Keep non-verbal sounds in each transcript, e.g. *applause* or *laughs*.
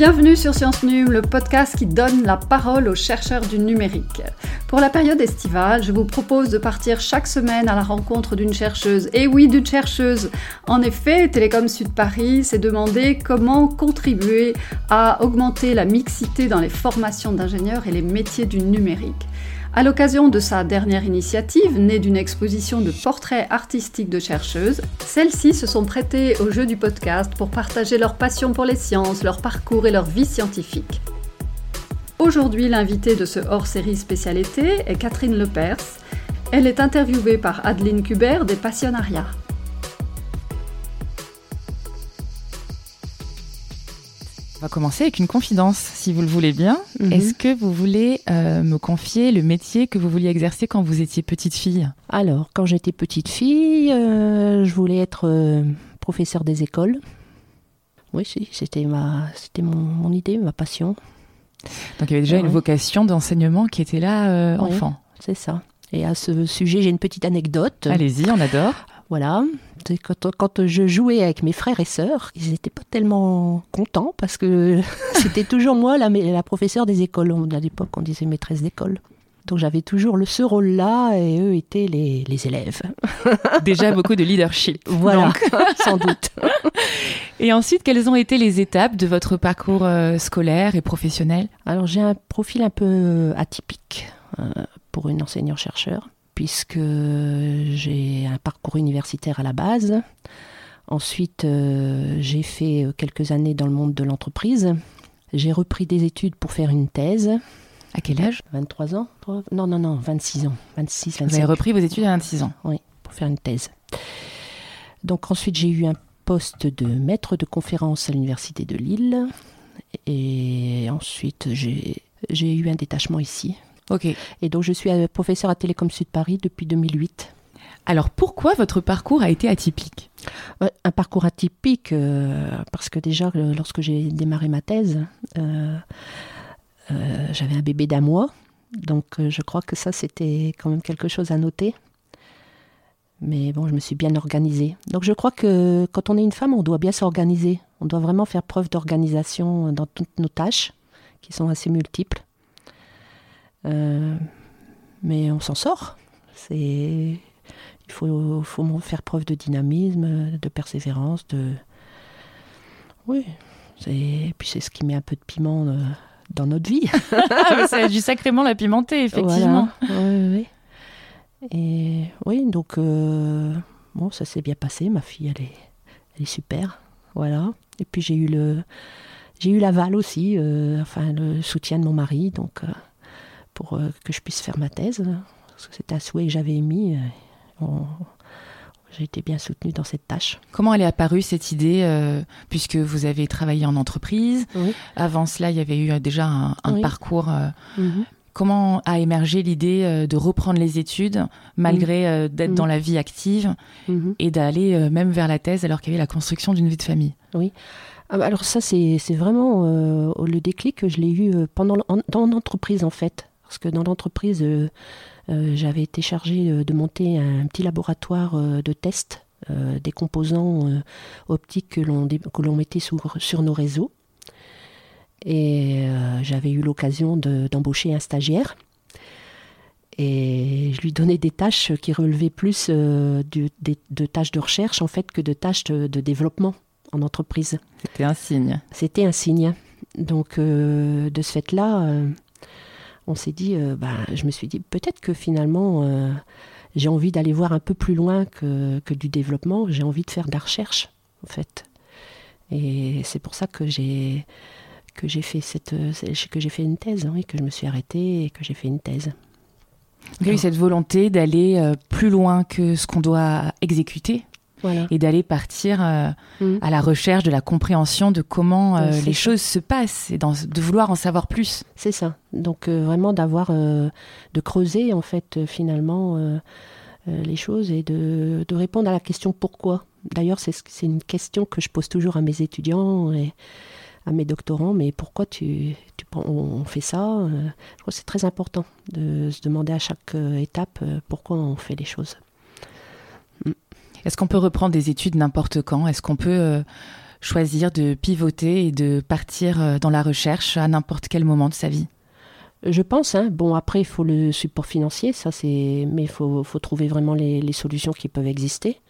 Bienvenue sur Science Num, le podcast qui donne la parole aux chercheurs du numérique. Pour la période estivale, je vous propose de partir chaque semaine à la rencontre d'une chercheuse. Et oui, d'une chercheuse. En effet, Télécom Sud Paris s'est demandé comment contribuer à augmenter la mixité dans les formations d'ingénieurs et les métiers du numérique. À l'occasion de sa dernière initiative, née d'une exposition de portraits artistiques de chercheuses, celles-ci se sont prêtées au jeu du podcast pour partager leur passion pour les sciences, leur parcours et leur vie scientifique. Aujourd'hui, l'invitée de ce hors-série spécialité est Catherine Lepers. Elle est interviewée par Adeline Kubert des Passionnariats. On va commencer avec une confidence, si vous le voulez bien. Mhm. Est-ce que vous voulez euh, me confier le métier que vous vouliez exercer quand vous étiez petite fille? Alors, quand j'étais petite fille, euh, je voulais être euh, professeur des écoles. Oui, c'était ma, c'était mon, idée, ma passion. Donc il y avait déjà une vocation d'enseignement qui était là enfant. c'est ça. Et à ce sujet, j'ai une petite anecdote. Allez-y, on adore. Voilà. Quand, quand, je jouais avec mes frères et sœurs, ils n'étaient pas tellement contents parce que *laughs* c'était toujours moi la, la professeure des écoles. À l'époque, on disait maîtresse d'école. Donc j'avais toujours le, ce rôle-là et eux étaient les, les élèves. *laughs* Déjà beaucoup de leadership. Voilà, *laughs* sans doute. Et ensuite, quelles ont été les étapes de votre parcours euh, scolaire et professionnel? Alors j'ai un profil un peu atypique euh, pour une enseignant-chercheur puisque j'ai un parcours universitaire à la base. Ensuite, euh, j'ai fait quelques années dans le monde de l'entreprise. J'ai repris des études pour faire une thèse. À quel âge? 23 ans Non, non, non, 26 ans. 26, 27. Vous avez repris vos études à 26 ans Oui, pour faire une thèse. Donc ensuite, j'ai eu un poste de maître de conférence à l'université de Lille. Et ensuite, j'ai eu un détachement ici, Ok. Et donc je suis euh, professeur à Télécom Sud Paris depuis 2008. Alors pourquoi votre parcours a été atypique? Un parcours atypique euh, parce que déjà lorsque j'ai démarré ma thèse, euh, j'avais un bébé d'un mois. Donc je crois que ça c'était quand même quelque chose à noter. Mais bon, je me suis bien organisée. Donc je crois que quand on est une femme, on doit bien s'organiser. On doit vraiment faire preuve d'organisation dans toutes nos tâches, qui sont assez multiples. Euh, mais on s'en sort. C'est il faut, faut faire preuve de dynamisme, de persévérance, de oui. Et puis c'est ce qui met un peu de piment euh, dans notre vie. *laughs* c'est du sacrément la pimentée, effectivement. Oui, oui. Et oui, donc euh, bon, ça s'est bien passé. Ma fille, elle est, elle est super, voilà. Et puis j'ai eu le, j'ai eu l'aval aussi, enfin le soutien de mon mari, donc pour euh, que je puisse faire ma thèse. Parce que c'était un souhait que j'avais émis. Euh, j'ai été bien soutenue dans cette tâche. Comment elle est apparue cette idée, euh, puisque vous avez travaillé en entreprise? Avant cela, il y avait eu déjà un, parcours. Mhm. Comment a émergé l'idée de reprendre les études malgré mhm. d'être dans mhm. la vie active et d'aller même vers la thèse alors qu'il y avait la construction d'une vie de famille? Oui. Ah bah alors ça, c'est vraiment le déclic que je l'ai eu pendant dans l'entreprise en fait. Parce que dans l'entreprise, euh, euh, j'avais été chargée euh, de monter un petit laboratoire de test des composants optiques que l'on mettait sur nos réseaux. Et j'avais eu l'occasion d'embaucher un stagiaire. Et je lui donnais des tâches qui relevaient plus de, tâches de recherche en fait que de tâches de, développement en entreprise. C'était un signe. C'était un signe. Donc de ce fait-là, on s'est dit, euh, bah, je me suis dit, peut-être que finalement, euh, j'ai envie d'aller voir un peu plus loin que, du développement, j'ai envie de faire de la recherche, en fait. Et c'est pour ça que j'ai que j'ai fait cette que j'ai fait une thèse, oui, que je me suis arrêtée et que j'ai fait une thèse. eu cette volonté d'aller euh, plus loin que ce qu'on doit exécuter et d'aller partir euh, mm. à la recherche de la compréhension de comment euh, les choses se passent et de vouloir en savoir plus. C'est ça. Donc euh, vraiment d'avoir, de creuser en fait finalement les choses et de, répondre à la question pourquoi. D'ailleurs, c'est une question que je pose toujours à mes étudiants et à mes doctorants, mais pourquoi tu, tu on fait ça Je crois que c'est très important de se demander à chaque étape pourquoi on fait les choses. Est-ce qu'on peut reprendre des études n'importe quand? Est-ce qu'on peut euh, choisir de pivoter et de partir dans la recherche à n'importe quel moment de sa vie? Je pense. Hein. Bon, après, il faut le support financier, ça c'est. Mais il faut, trouver vraiment les, solutions qui peuvent exister.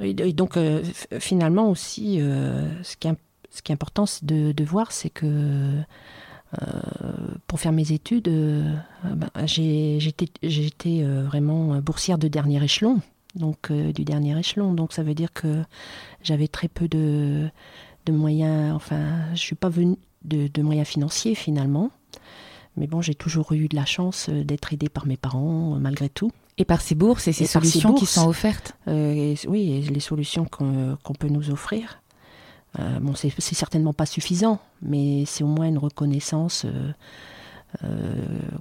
Et, donc, euh, finalement aussi, euh, ce, qui est, important de, voir, c'est que euh, pour faire mes études, ben, j'étais vraiment boursière de dernier échelon, donc du dernier échelon. Donc, ça veut dire que j'avais très peu de, de moyens. Enfin, je suis pas venue de, de moyens financiers finalement. Mais bon, j'ai toujours eu de la chance euh, d'être aidée par mes parents, euh, malgré tout. Et par ces bourses et ces solutions qui sont offertes? euh, Oui, et les solutions qu'on peut nous offrir. bon, c'est certainement pas suffisant, mais c'est au moins une reconnaissance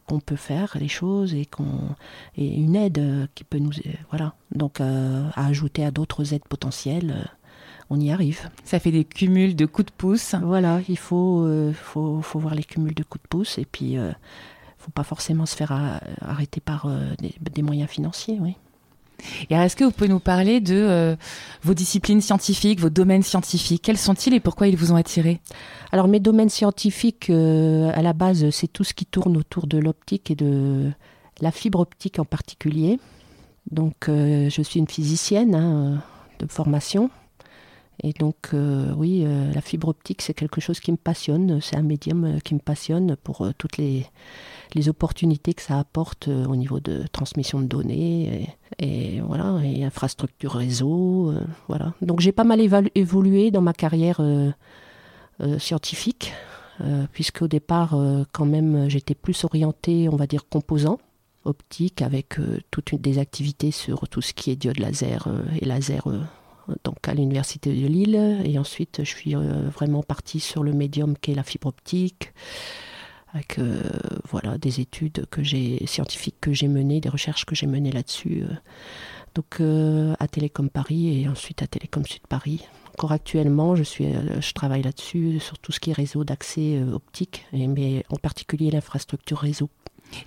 qu'on peut faire les choses et, qu'on et une aide qui peut nous. voilà. Donc, à ajouter à d'autres aides potentielles on y arrive. Ça fait des cumuls de coups de pouce. Voilà, il faut, euh, faut, faut, voir les cumuls de coups de pouce et puis ne euh, faut pas forcément se faire arrêter par euh, des, moyens financiers, oui. Et est-ce que vous pouvez nous parler de vos disciplines scientifiques, vos domaines scientifiques? Quels sont-ils et pourquoi ils vous ont attiré Alors mes domaines scientifiques, à la base, c'est tout ce qui tourne autour de l'optique et de la fibre optique en particulier. Donc je suis une physicienne hein, de formation. Et donc, euh, oui, euh, la fibre optique, c'est quelque chose qui me passionne. C'est un médium euh, qui me passionne pour toutes les, opportunités que ça apporte au niveau de transmission de données et, voilà, et infrastructure réseau. voilà. Donc, j'ai pas mal évolué dans ma carrière scientifique, puisqu'au départ, quand même, j'étais plus orientée, on va dire, composant optique avec toutes des activités sur tout ce qui est diode laser et laser donc à l'université de Lille. Et ensuite, je suis euh, vraiment partie sur le médium qui est la fibre optique, avec euh, voilà des études que j'ai scientifiques que j'ai menées, des recherches que j'ai menées là-dessus. Euh. donc à Télécom Paris et ensuite à Télécom Sud Paris. Encore actuellement, je, suis, je travaille là-dessus, sur tout ce qui est réseau d'accès optique, mais en particulier l'infrastructure réseau.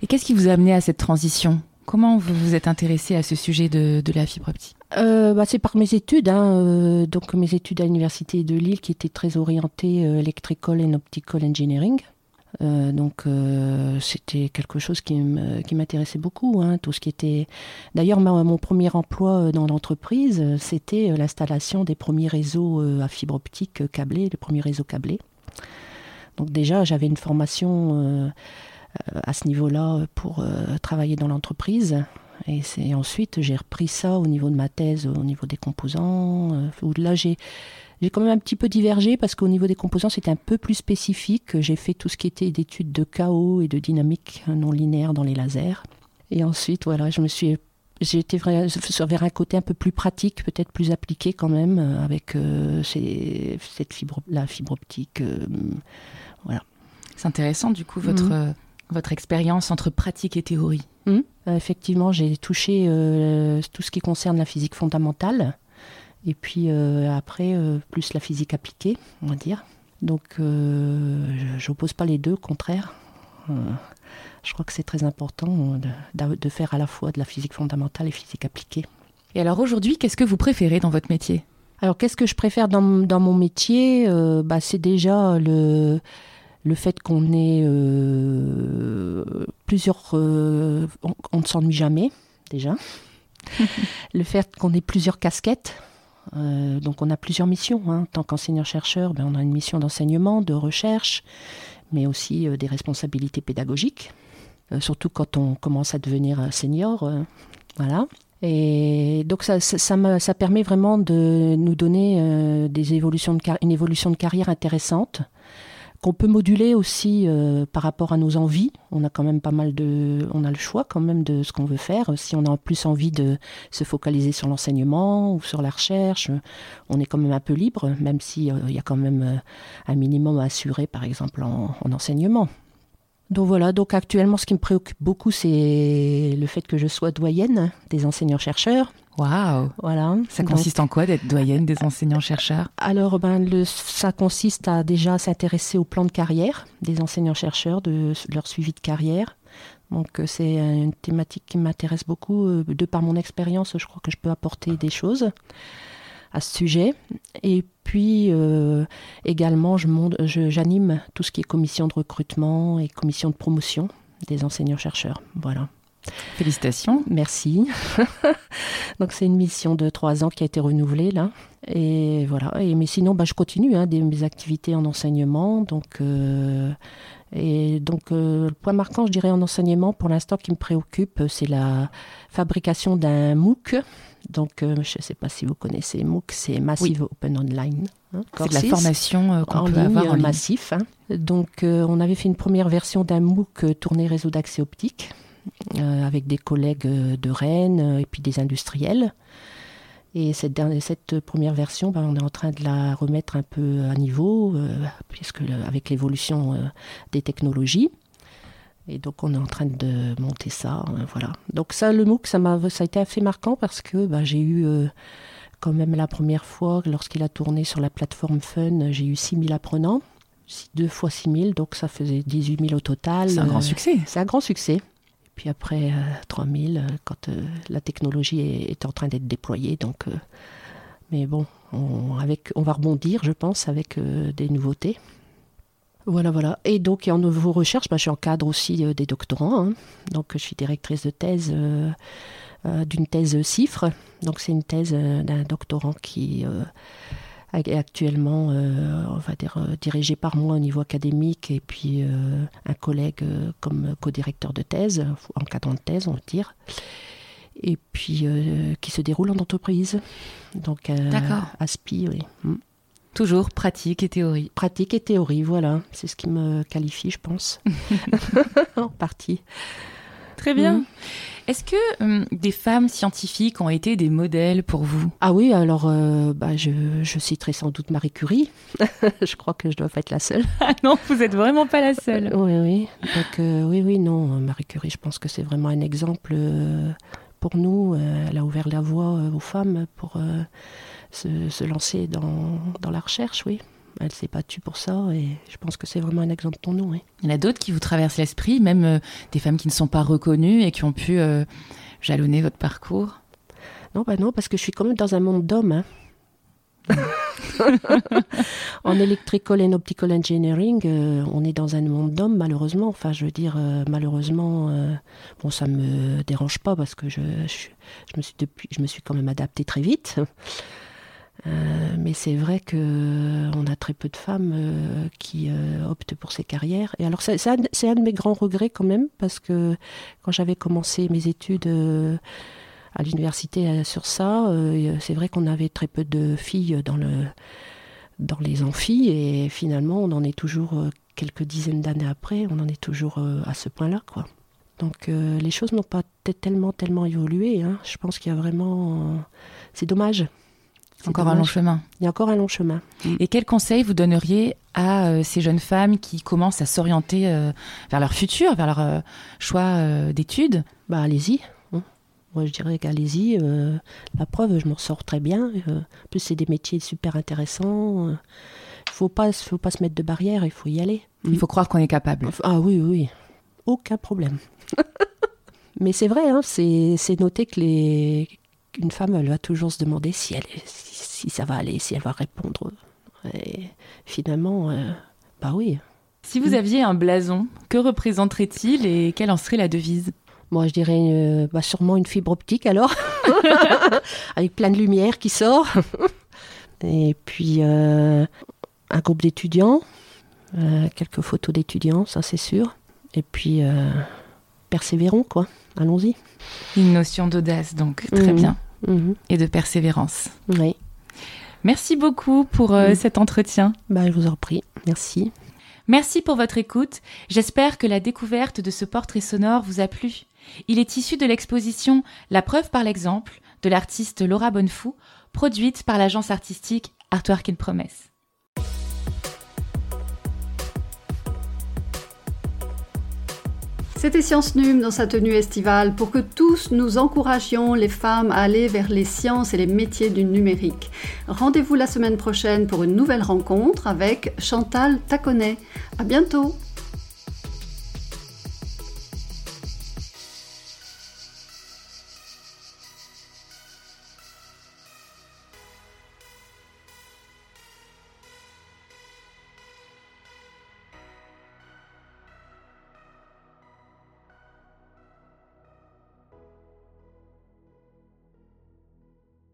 Et qu'est-ce qui vous a amené à cette transition? Comment vous vous êtes intéressé à ce sujet de, de la fibre optique? Euh, bah, c'est par mes études, hein, euh, donc mes études à l'université de Lille qui étaient très orientées euh, electrical and optical engineering. donc c'était quelque chose qui m'intéressait beaucoup, hein, tout ce qui était. D'ailleurs, mon premier emploi dans l'entreprise, c'était l'installation des premiers réseaux à fibre optique câblés, le premier réseau câblé. Donc déjà, j'avais une formation à ce niveau-là pour travailler dans l'entreprise. Et ensuite j'ai repris ça au niveau de ma thèse, au niveau des composants. Euh, où là j'ai j'ai quand même un petit peu divergé parce qu'au niveau des composants c'était un peu plus spécifique. J'ai fait tout ce qui était d'études de chaos et de dynamique non linéaire dans les lasers. Et ensuite voilà, je me suis j'ai été vers un côté un peu plus pratique, peut-être plus appliqué quand même, euh, avec euh, cette fibre, la fibre optique. voilà. C'est intéressant du coup votre, mhm. Votre expérience entre pratique et théorie? Hmm. Euh, effectivement, j'ai touché euh, tout ce qui concerne la physique fondamentale, et puis euh, après, plus la physique appliquée, on va dire. Donc, je n'oppose pas les deux, au contraire. je crois que c'est très important de, faire à la fois de la physique fondamentale et physique appliquée. Et alors aujourd'hui, qu'est-ce que vous préférez dans votre métier? Alors, qu'est-ce que je préfère dans, dans mon métier? Bah, C'est déjà le le fait qu'on ait euh, plusieurs... Euh, on, ne s'ennuie jamais, déjà. *laughs* le fait qu'on ait plusieurs casquettes. Euh, donc on a plusieurs missions. Hein. En tant qu'enseignant-chercheur, ben, on a une mission d'enseignement, de recherche, mais aussi des responsabilités pédagogiques. surtout quand on commence à devenir senior. voilà. Et donc ça, ça, ça, permet vraiment de nous donner des évolutions de une évolution de carrière intéressante qu'on peut moduler aussi euh, par rapport à nos envies. On a quand même pas mal de, on a le choix quand même de ce qu'on veut faire. Si on a en plus envie de se focaliser sur l'enseignement ou sur la recherche, on est quand même un peu libre, même s'il euh, y a quand même euh, un minimum à assurer, par exemple en enseignement. Donc voilà, donc actuellement ce qui me préoccupe beaucoup c'est le fait que je sois doyenne des enseignants-chercheurs. Waouh Voilà. Ça consiste en quoi d'être doyenne des enseignants-chercheurs Alors ben, le, ça consiste à déjà s'intéresser au plan de carrière des enseignants-chercheurs, de leur suivi de carrière. Donc euh, c'est une thématique qui m'intéresse beaucoup. Euh, de par mon expérience, je crois que je peux apporter des choses à ce sujet. Et puis euh, également, j'anime tout ce qui est commission de recrutement et commission de promotion des enseignants-chercheurs. Voilà. Félicitations. Merci. *laughs* Donc c'est une mission de trois ans qui a été renouvelée là. Et voilà. Et, mais sinon, bah, je continue hein, mes activités en enseignement. Donc, euh, et donc euh, le point marquant, je dirais, en enseignement, pour l'instant, qui me préoccupe, c'est la fabrication d'un MOOC. Donc, euh, je ne sais pas si vous connaissez MOOC, c'est Massive Open Online. Hein, c'est de la formation qu'on peut avoir en massif. Hein. Donc, on avait fait une première version d'un MOOC tourné réseau d'accès optique. Euh, avec des collègues de Rennes euh, et puis des industriels. Et cette, cette première version, ben, on est en train de la remettre un peu à niveau, euh, puisque avec l'évolution des technologies. Et donc on est en train de monter ça, voilà. Donc ça, le MOOC, ça, m'a, ça a été assez marquant parce que ben, j'ai eu quand même la première fois, lorsqu'il a tourné sur la plateforme Fun, j'ai eu 6000 apprenants. Deux fois 6000, donc ça faisait 18 000 au total. C'est un grand succès. C'est un grand succès. Puis après, 3000, euh, euh, quand euh, la technologie est, en train d'être déployée. Donc, mais bon, on, avec, on va rebondir, je pense, avec des nouveautés. Voilà, voilà. Et donc, en nouveau recherche, bah, je suis en cadre aussi des doctorants. Hein. Donc, je suis directrice de thèse d'une thèse CIFRE. Donc, c'est une thèse d'un doctorant qui actuellement, euh, on va dire, euh, dirigé par moi au niveau académique et puis euh, un collègue comme co-directeur de thèse, encadrant de thèse, on va dire, et puis qui se déroule en entreprise. Donc, ASPI, oui. Mm. Toujours pratique et théorie. Pratique et théorie, voilà. C'est ce qui me qualifie, je pense. *laughs* *laughs* en partie. Très bien. Mm. Est-ce que hum, des femmes scientifiques ont été des modèles pour vous? Ah oui, alors euh, bah, je, citerai sans doute Marie Curie. *laughs* je crois que je dois pas être la seule. *laughs* Ah non, vous n'êtes vraiment pas la seule. oui, oui. Donc, euh, oui, oui, non, Marie Curie, je pense que c'est vraiment un exemple euh, pour nous. elle a ouvert la voie aux femmes pour se, lancer dans, dans la recherche, oui elle s'est battue pour ça et je pense que c'est vraiment un exemple pour nous. Il y en a d'autres qui vous traversent l'esprit, même euh, des femmes qui ne sont pas reconnues et qui ont pu euh, jalonner votre parcours Non, bah non, parce que je suis quand même dans un monde d'hommes. Hein. *laughs* en electrical and optical engineering, euh, on est dans un monde d'hommes, malheureusement. Enfin, je veux dire, malheureusement, bon, ça me dérange pas parce que je, je, me suis depuis, je me suis quand même adaptée très vite. Euh, mais c'est vrai qu'on euh, a très peu de femmes euh, qui optent pour ces carrières. Et alors, c'est un, de mes grands regrets quand même, parce que quand j'avais commencé mes études à l'université sur ça, c'est vrai qu'on avait très peu de filles dans, le, dans les amphis, et finalement, on en est toujours, quelques dizaines d'années après, on en est toujours à ce point-là, quoi. Donc les choses n'ont pas tellement, tellement évolué. Hein. Je pense qu'il y a vraiment... c'est dommage. Encore un long chemin. Il y a encore un long chemin. Et quels conseils vous donneriez à euh, ces jeunes femmes qui commencent à s'orienter euh, vers leur futur, vers leur euh, choix d'études? Bah allez-y. Hein. Moi je dirais qu'allez-y. la preuve, je m'en sors très bien. en plus, c'est des métiers super intéressants. Il faut pas, faut pas se mettre de barrière. Il faut y aller. Il faut croire qu'on est capable. Ah oui, oui, aucun problème. *laughs* Mais c'est vrai, hein, c'est noté que les une femme, elle va toujours se demander si, elle, si, ça va aller, si elle va répondre. Et finalement, euh, bah oui. Si vous aviez un blason, que représenterait-il et quelle en serait la devise? Moi, je dirais euh, bah, sûrement une fibre optique alors, *laughs* avec plein de lumière qui sort. et puis euh, un groupe d'étudiants, quelques photos d'étudiants, ça c'est sûr. Et puis persévérons, quoi. Allons-y. Une notion d'audace, donc très mhm. bien. Mhm. Et de persévérance. Oui. Merci beaucoup pour euh, mhm. cet entretien. Bah, je vous en prie. Merci. Merci pour votre écoute. J'espère que la découverte de ce portrait sonore vous a plu. Il est issu de l'exposition La preuve par l'exemple de l'artiste Laura Bonnefou, produite par l'agence artistique Artwork in Promesse. C'était Science Num dans sa tenue estivale pour que tous nous encouragions les femmes à aller vers les sciences et les métiers du numérique. Rendez-vous la semaine prochaine pour une nouvelle rencontre avec Chantal Taconnet. À bientôt!